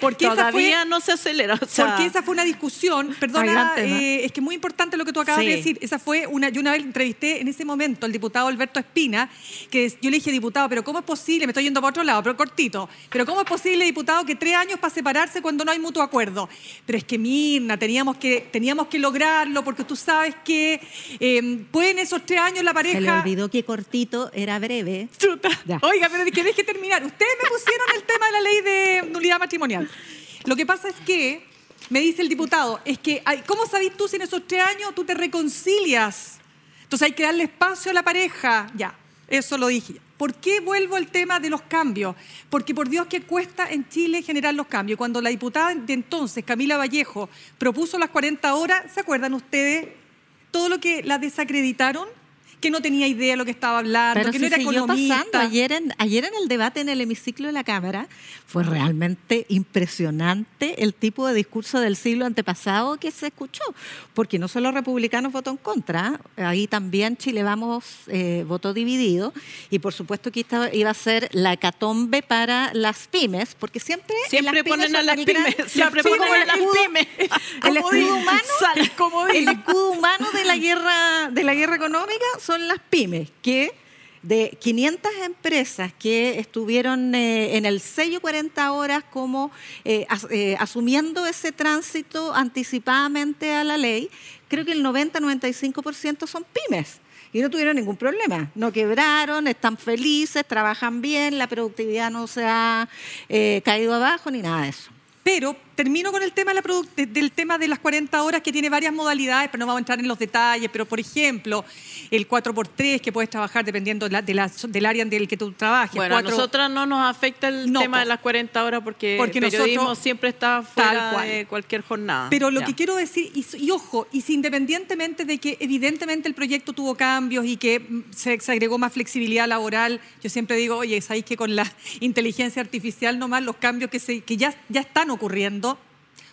Porque esa Todavía fue- no se acelera. o sea, porque esa fue una discusión, perdona, Adelante, ¿no? eh, es que es muy importante lo que tú acabas Sí. de decir. Esa fue una, yo una vez entrevisté en ese momento al diputado Alberto Espina, que es- yo le dije, diputado, pero ¿cómo es posible? Me estoy yendo para otro lado, pero cortito. Pero ¿cómo es posible, diputado, que tres años para separarse cuando no hay mutuo acuerdo? Pero es que, Mirna, teníamos que, teníamos que lograrlo porque tú sabes que eh, pueden esos tres años la pareja... Se le olvidó que cortito era breve. Chuta. Ya. Oiga, pero que deje terminar. Ustedes me pusieron el tema de la ley de nulidad matrimonial. Lo que pasa es que, me dice el diputado, es que, ¿cómo sabes tú si en esos tres años tú te reconcilias? Entonces hay que darle espacio a la pareja. Ya, eso lo dije. ¿Por qué vuelvo al tema de los cambios? Porque por Dios que cuesta en Chile generar los cambios. Cuando la diputada de entonces, Camila Vallejo, propuso las 40 horas, ¿se acuerdan ustedes? Todo lo que la desacreditaron, que no tenía idea de lo que estaba hablando, Pero que no era economista. pasando. Ayer en, ayer en el debate en el hemiciclo de la Cámara fue realmente impresionante el tipo de discurso del siglo antepasado que se escuchó, porque no solo republicanos votó en contra, ahí también Chile Vamos eh, votó dividido, y por supuesto que esta iba a ser la hecatombe para las pymes, porque siempre, Siempre ponen a las pymes, siempre ponen a las pymes. El escudo humano el escudo humano de la guerra de la guerra económica son las pymes que de 500 empresas que estuvieron eh, en el sello 40 horas como eh, eh, asumiendo ese tránsito anticipadamente a la ley, creo que el 90-95% son pymes. Y no tuvieron ningún problema, no quebraron, están felices, trabajan bien, la productividad no se ha caído abajo ni nada de eso. Pero termino con el tema, de la del tema de las 40 horas, que tiene varias modalidades, pero no vamos a entrar en los detalles. Pero, por ejemplo, el 4x3, que puedes trabajar dependiendo de la- de la- del área en el que tú trabajes. Bueno, a nosotras no nos afecta el No, tema de las 40 horas porque, Porque el periodismo nosotros- siempre está fuera de cualquier jornada. Pero lo Ya. que quiero decir, y, y ojo, y si independientemente de que evidentemente el proyecto tuvo cambios y que mm, se, se agregó más flexibilidad laboral, yo siempre digo, oye, ¿sabéis que con la (laughs) inteligencia artificial nomás los cambios que, se, que ya, ya están ocurriendo?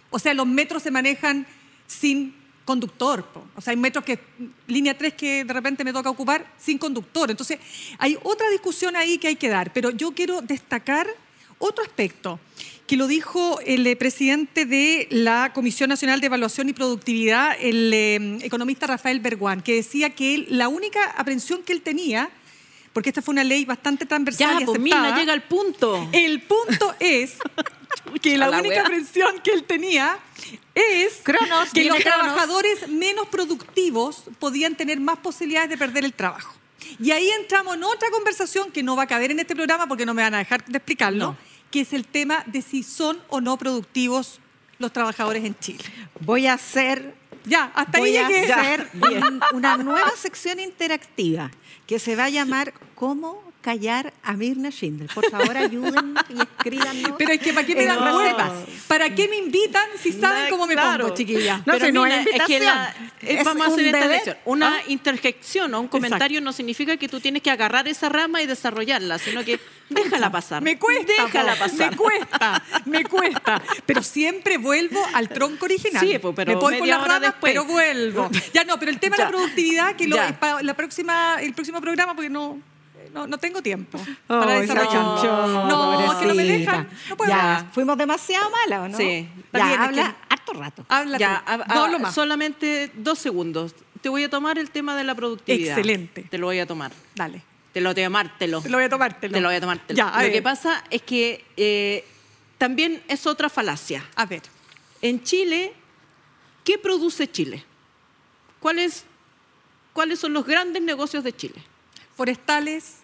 O sea, los metros se manejan sin conductor. po. O sea, hay metros que, línea 3 que de repente me toca ocupar sin conductor. Entonces, hay otra discusión ahí que hay que dar, pero yo quiero destacar otro aspecto que lo dijo el eh, presidente de la Comisión Nacional de Evaluación y Productividad, el eh, economista Rafael Berguán, que decía que él- la única aprensión que él tenía, porque esta fue una ley bastante transversal Ya, y pues aceptada, llega al punto. el punto es (laughs) que la la única wea. aprensión que él tenía es Cronos, que los Cronos. trabajadores menos productivos podían tener más posibilidades de perder el trabajo. Y ahí entramos en otra conversación que no va a caber en este programa porque no me van a dejar de explicarlo, que es el tema de si son o no productivos los trabajadores en Chile. Voy a hacer Ya, hasta voy ahí a llegué. hacer un- una nueva sección interactiva que se va a llamar ¿Cómo callar a Mirna Schindler. Por favor, ayuden y escríbanos. Pero es que ¿para qué me dan las recetas? ¿Para qué me invitan si saben Na- cómo me claro. pongo, chiquilla? No, Pero si no mira, es es que la- es- vamos a Es hacer esta lección. Una Ah. interjección o un comentario no significa que tú tienes que agarrar esa rama y desarrollarla, sino que (laughs) déjala pasar. Me cuesta, Déjala po, pasar. me cuesta, me cuesta. Pero siempre vuelvo al tronco original. Sí, po, pero me voy por las ramas, después. pero vuelvo. (laughs) Ya no, pero el tema de la Ya. productividad, que lo, Ya. es para la próxima, el próximo programa, porque no, no, no tengo tiempo Ay, para esa desarrollar. chanchona, No, es que no me dejan. No puedo. Ya, fuimos demasiado malas, ¿o ¿no? Sí. Ya, habla que- harto rato. Habla Ya, a- a- no más. solamente dos segundos. Te voy a tomar el tema de la productividad. Excelente. Te lo voy a tomar. Dale. Te lo voy a tomar, te lo. Voy a tomar. Te lo voy a tomar. te lo- Ya, a lo que pasa es que eh, también es otra falacia. A ver. En Chile, ¿qué produce Chile? ¿Cuáles, ¿Cuáles son los grandes negocios de Chile? Forestales,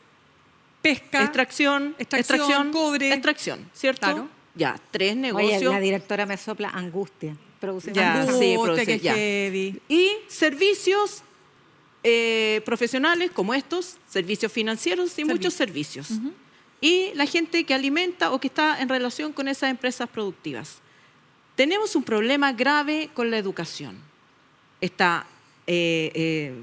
pesca. Extracción, extracción, extracción, cobre. extracción, ¿cierto? Claro. Ya, tres Oye, negocios. la directora me sopla angustia. Produce Ya, angustia. sí, Angustia, produce, que ya. heavy. Y servicios eh, profesionales como estos, servicios financieros y muchos servicios. Y la gente que alimenta o que está en relación con esas empresas productivas. Tenemos un problema grave con la educación. Está, eh, eh,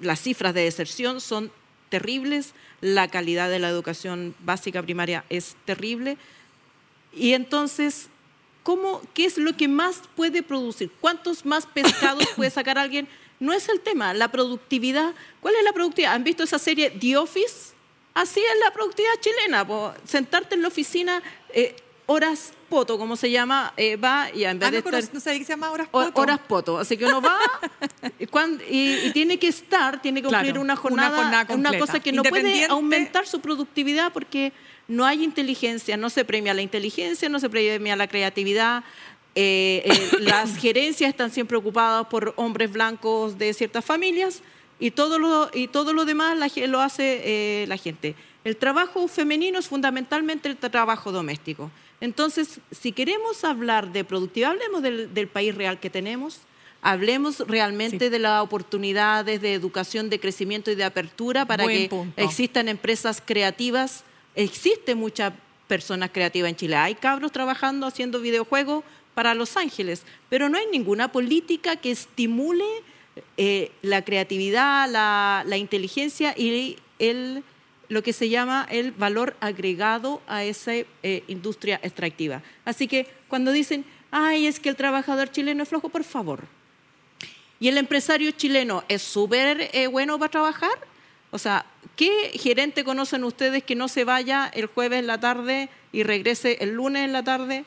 las cifras de deserción son terribles, la calidad de la educación básica primaria es terrible. Y entonces, ¿cómo, ¿qué es lo que más puede producir? ¿Cuántos más pescados puede (coughs) sacar alguien? No es el tema, la productividad. ¿Cuál es la productividad? ¿Han visto esa serie The Office? Así es la productividad chilena. po. Sentarte en la oficina, eh, horas poto, como se llama, eh, va y en vez Ah, de no, estar... no sabía que se llama horas Ho- poto. Horas poto. Así que uno va (laughs) y, cuan- y- y tiene que estar, tiene que cumplir Claro, una una jornada, jornada una, cosa que no puede aumentar su productividad porque no hay inteligencia, no se premia la inteligencia, no se premia la creatividad. eh, eh, (laughs) las gerencias están siempre ocupadas por hombres blancos de ciertas familias y todo lo, y todo lo demás la lo hace eh, la gente. El trabajo femenino es fundamentalmente el trabajo doméstico. Entonces, si queremos hablar de productividad, hablemos del, del país real que tenemos, hablemos realmente de las oportunidades de educación, de crecimiento y de apertura para Buen que punto. existan empresas creativas. Existe muchas personas creativas en Chile. Hay cabros trabajando haciendo videojuegos para Los Ángeles, pero no hay ninguna política que estimule eh, la creatividad, la, la inteligencia y el, lo que se llama el valor agregado a esa eh, industria extractiva. Así que cuando dicen, ay, es que el trabajador chileno es flojo, por favor. ¿Y el empresario chileno es súper eh, bueno para trabajar? O sea, ¿qué gerente conocen ustedes que no se vaya el jueves en la tarde y regrese el lunes en la tarde?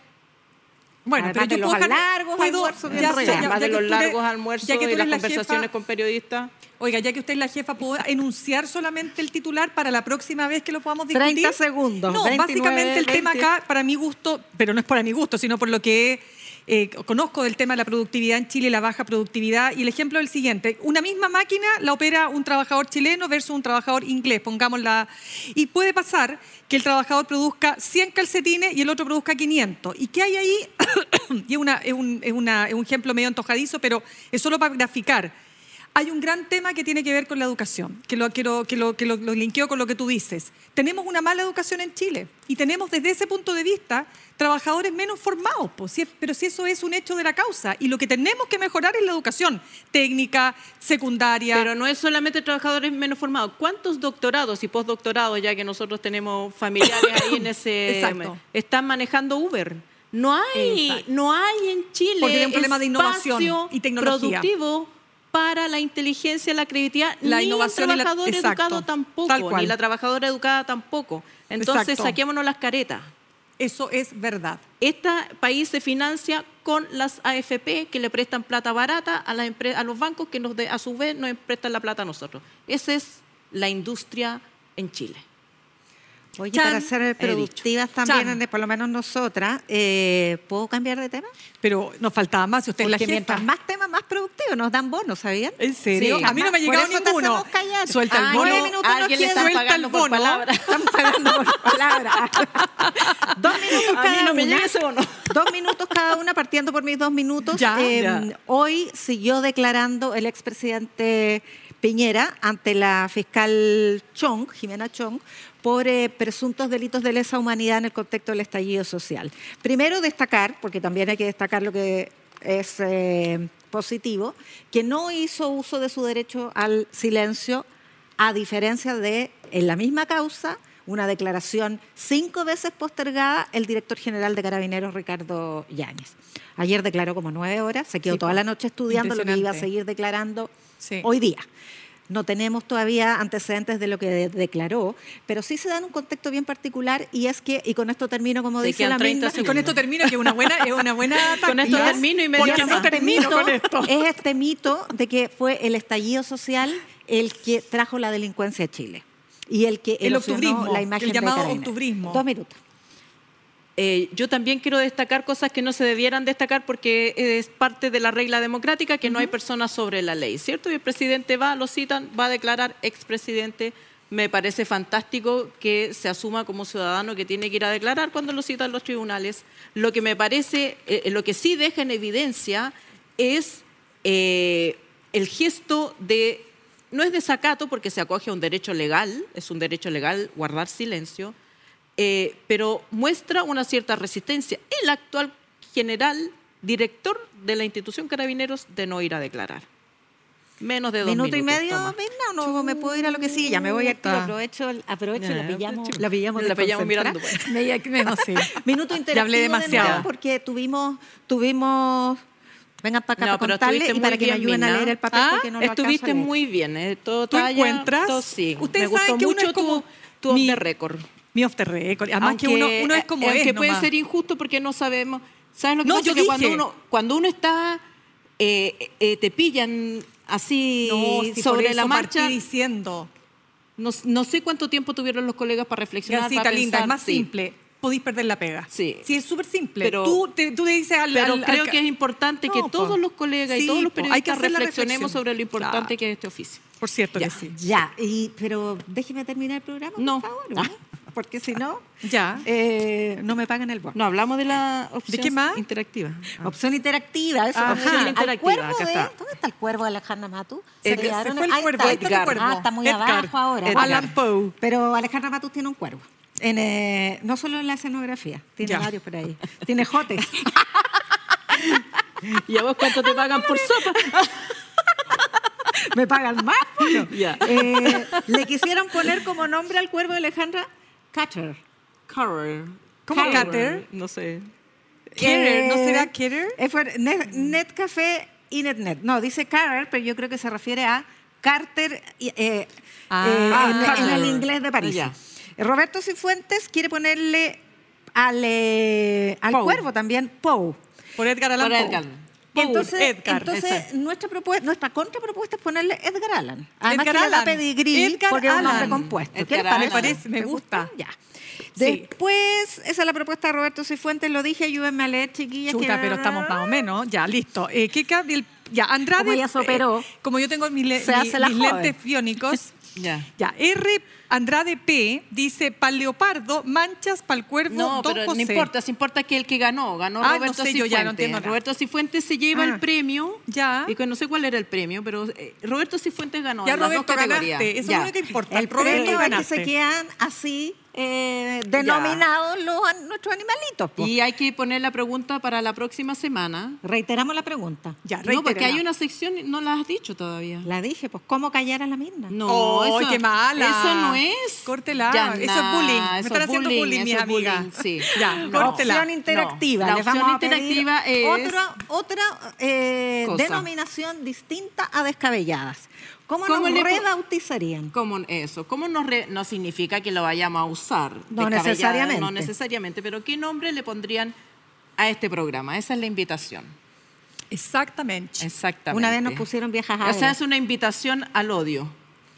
Bueno, Además pero de yo los puedo, largos puedo- almuerzos ya ya- Además ya de los largos almuerzos ya que tú y las conversaciones jefa- con periodistas. Oiga, ya que usted es la jefa, ¿puedo enunciar solamente el titular para la próxima vez que lo podamos discutir? 30 segundos, No, 29, básicamente el tema 20. acá, para mi gusto, pero no es para mi gusto, sino por lo que eh, conozco del tema de la productividad en Chile, la baja productividad, y el ejemplo es el siguiente. Una misma máquina la opera un trabajador chileno versus un trabajador inglés, pongámosla. Y puede pasar que el trabajador produzca 100 calcetines y el otro produzca 500. ¿Y qué hay ahí? (coughs) y una- es un, es una- es un ejemplo medio antojadizo, pero es solo para graficar. Hay un gran tema que tiene que ver con la educación, que lo, quiero, que lo, que lo, lo linkeo con lo que tú dices. Tenemos una mala educación en Chile y tenemos desde ese punto de vista trabajadores menos formados, po, si es- pero si eso es un hecho de la causa. Y lo que tenemos que mejorar es la educación técnica, secundaria. Pero no es solamente trabajadores menos formados. ¿Cuántos doctorados y postdoctorados, ya que nosotros tenemos familiares ahí en (coughs) ese... Exacto. están manejando Uber? No hay, Exacto. no hay en Chile Porque hay un problema de innovación y tecnología. productivo para la inteligencia, la creatividad, La ni innovación el la- trabajador exacto, educado tampoco, ni la trabajadora educada tampoco. Entonces, Exacto. saquémonos las caretas. Eso es verdad. Este país se financia con las AFP que le prestan plata barata a, las a los bancos que nos de- a su vez nos prestan la plata a nosotros. Esa es la industria en Chile. Oye, Chan, para ser productivas también, de- por lo menos nosotras, eh, ¿puedo cambiar de tema? Pero nos faltaba más si usted es la Porque jefa. mientras más temas, más productivos, nos dan bonos, ¿sabían? ¿En serio? Sí. A mí no me ha llegado ninguno. Suelta el Ay, bono. alguien le están Suelta el pagando por bono. palabra. (laughs) Están pagando por palabra. (laughs) dos minutos A mí cada no me una. llega ese bono. (laughs) Dos minutos cada una, partiendo por mis dos minutos. Ya, Eh, ya. Hoy siguió declarando el expresidente Piñera ante la fiscal Chong, Jimena Chong, por eh, presuntos delitos de lesa humanidad en el contexto del estallido social. Primero destacar, porque también hay que destacar lo que es eh, positivo, que no hizo uso de su derecho al silencio, a diferencia de, en la misma causa, una declaración cinco veces postergada el director general de Carabineros, Ricardo Yáñez. Ayer declaró como nueve horas, se quedó Sí, toda la noche estudiando lo que iba a seguir declarando Sí. hoy día. No tenemos todavía antecedentes de lo que de- declaró, pero sí se da en un contexto bien particular y es que, y con esto termino como Te dice la 30 misma, Y con esto termino, que es una buena, es una buena (laughs) Con esto termino y me porque no este termino mito, con esto. es este mito de que fue el estallido social el que trajo la delincuencia a Chile y el que El octubrismo, la imagen el llamado octubrismo. Dos minutos. Eh, yo también quiero destacar cosas que no se debieran destacar porque es parte de la regla democrática que no hay personas sobre la ley, ¿cierto? Y el presidente va, lo citan, va a declarar expresidente. Me parece fantástico que se asuma como ciudadano que tiene que ir a declarar cuando lo citan los tribunales. Lo que me parece, eh, lo que sí deja en evidencia es eh, el gesto de, no es desacato porque se acoge a un derecho legal, es un derecho legal guardar silencio, eh, pero muestra una cierta resistencia. El actual general director de la institución Carabineros de no ir a declarar. Menos de dos Minuto minutos. y medio, toma. Mirna, o no me puedo ir a lo que sigue. Ya me voy a Chuta. aprovecho, aprovecho y la Ya, pillamos, la pillamos, La pillamos desconcentrada. mirando, pues. (laughs) No. (laughs) Minuto Ya interactivo hablé de demasiado. porque tuvimos, tuvimos, vengan para acá No, para estuviste y para que me ayuden a leer el papel Ah, porque no lo a Estuviste leer. muy bien, ¿eh? todo ¿Tú talla, encuentras? todo sí. Ustedes Me saben gustó que uno mucho es como tu, tu off mi- the record. Mi off the record. Además que uno, es como es puede nomás. ser injusto porque no sabemos. ¿Sabes lo que No, pasa? yo que cuando uno, cuando uno está, eh, eh, te pillan así No, si por sobre eso la partí marcha, diciendo. no, no sé cuánto tiempo tuvieron los colegas para reflexionar, Gancita para linda, pensar. es más sí. simple. Podéis perder la pega. Sí. Sí, es súper simple. Pero- tú, te, tú le dices al. Pero al- creo al- que es importante No, que po. todos los colegas Sí, y todos los po, hay que periodistas reflexionemos sobre lo importante Claro. que es este oficio. Por cierto Ya. que sí. Ya, y, pero déjeme terminar el programa, No. por favor. ¿no? Porque si no, Ya. eh, no me pagan el bono. No, hablamos de la opción qué más? interactiva. Opción interactiva, eso. Ajá. opción interactiva, cuervo acá de-. ¿Dónde está el cuervo de Alejandra Matu? Se- se quedaron- fue el ahí cuervo, está. ahí está el cuervo. Ah, está muy Edgar. abajo ahora. Edgar. Alan Poe. Pero Alejandra Matus tiene un cuervo. En, eh, no solo en la escenografía, tiene Ya. varios por ahí. Tiene jotes. (laughs) ¿Y a vos cuánto te pagan por sopa? (laughs) Me pagan más. bueno. Ya. Eh, le quisieron poner como nombre al cuervo de Alejandra Cutter. Carrer. ¿Cómo Carter? No sé. Keller, ¿no será fue Net, Netcafé y NetNet. No, dice Carter, pero yo creo que se refiere a Carter eh, Ah, eh, ah, en, el inglés de París. Roberto Cifuentes quiere ponerle al, eh, al cuervo también Poe. Por Edgar Allan Poe. Entonces, Edgar, entonces nuestra, propuesta, nuestra contrapropuesta es ponerle Edgar Allan. Además Edgar que Allan. pedigrí Edgar porque es un nombre Allan. compuesto. ¿Qué Edgar le Allan. parece? Me parece, me gusta. Ya. Sí. Después, esa es la propuesta de Roberto Cifuentes, lo dije, ayúdenme a leer, chiquillas. Chuta, que- pero estamos más o menos. Ya, listo. Eh, ¿qué cambia el- ya, Andrade. Como ella se operó, eh, como yo tengo mis, le- mi- mis lentes biónicos. (laughs) Ya. ya, R. Andrade P. dice: Pal leopardo, manchas pal cuervo, No, don pero José. no importa, se importa que el que ganó, ganó Ah, no Roberto sé, yo Cifuentes. ya no entiendo nada. Roberto Cifuentes se lleva Ah. el premio. Ya. Y que no sé cuál era el premio, pero eh, Roberto Cifuentes ganó Ya, en las Roberto, dos categorías. ganaste. Eso Ya. es lo que importa. El Roberto, premio es que ganaste. se quedan así eh, denominados los, nuestros animalitos. Y hay que poner la pregunta para la próxima semana. Reiteramos la pregunta. Ya, No, porque hay una sección, no la has dicho todavía. La dije, pues, ¿cómo callar a la misma? No, Oh, eso, qué mala. Eso no es. Córtela. Ya, Eso es bullying. Me están es haciendo bullying, mis amigas. Sí. (laughs) Ya, No. córtela. Opción interactiva. No, la Les opción interactiva es- otra, otra eh, denominación distinta a descabelladas. ¿Cómo, ¿Cómo nos rebautizarían? ¿Cómo eso? ¿Cómo no, re- no significa que lo vayamos a usar? No necesariamente. No necesariamente, pero ¿qué nombre le pondrían a este programa? Esa es la invitación. Exactamente. Exactamente. Una vez nos pusieron viejas O sea, es una invitación al odio.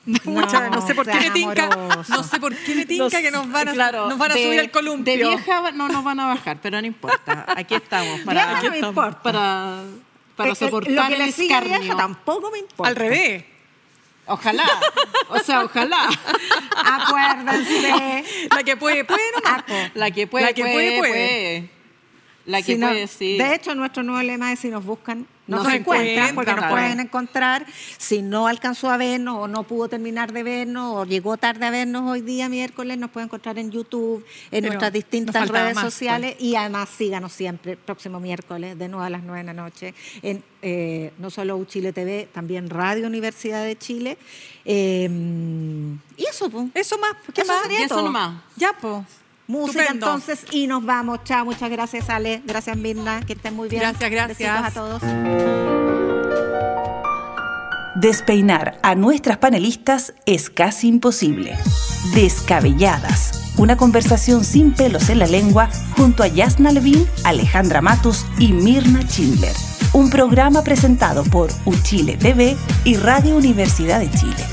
(laughs) Mucha, no, sé por qué me tinca, no sé por qué me tinca que nos van a, claro, nos van a de- subir al columpio. De vieja no nos van a bajar, pero no importa. Aquí estamos. Para, Vieja no aquí me estamos, importa. Para, para soportar Lo que el le sigue a vieja tampoco me importa. Al revés. Ojalá. O sea, ojalá. Acuérdense. La que puede, puede nomás. po. La que puede, La que puede, puede, puede. puede. La que Si no- puede, sí. De hecho, nuestro nuevo lema es si nos buscan, no, No se se encuentran encuentran, porque nos claro. pueden encontrar. Si no alcanzó a vernos o no pudo terminar de vernos o llegó tarde a vernos hoy día miércoles, nos puede encontrar en YouTube, en Pero nuestras distintas redes más, pues. sociales y además síganos siempre, próximo miércoles de 9 a las 9 de la noche, en eh, no solo Uchile TV, también Radio Universidad de Chile. Eh, y eso, pues. Eso más, ¿qué Eso más? sería Y eso todo. nomás. Ya, po. Música Estupendo. entonces y nos vamos. Chao, muchas gracias Ale, gracias Mirna, que estén muy bien. Gracias, gracias. Besitos a todos. Despeinar a nuestras panelistas es casi imposible. Descabelladas. Una conversación sin pelos en la lengua junto a Yasna Levin, Alejandra Matus y Mirna Schindler. Un programa presentado por Uchile TV y Radio Universidad de Chile.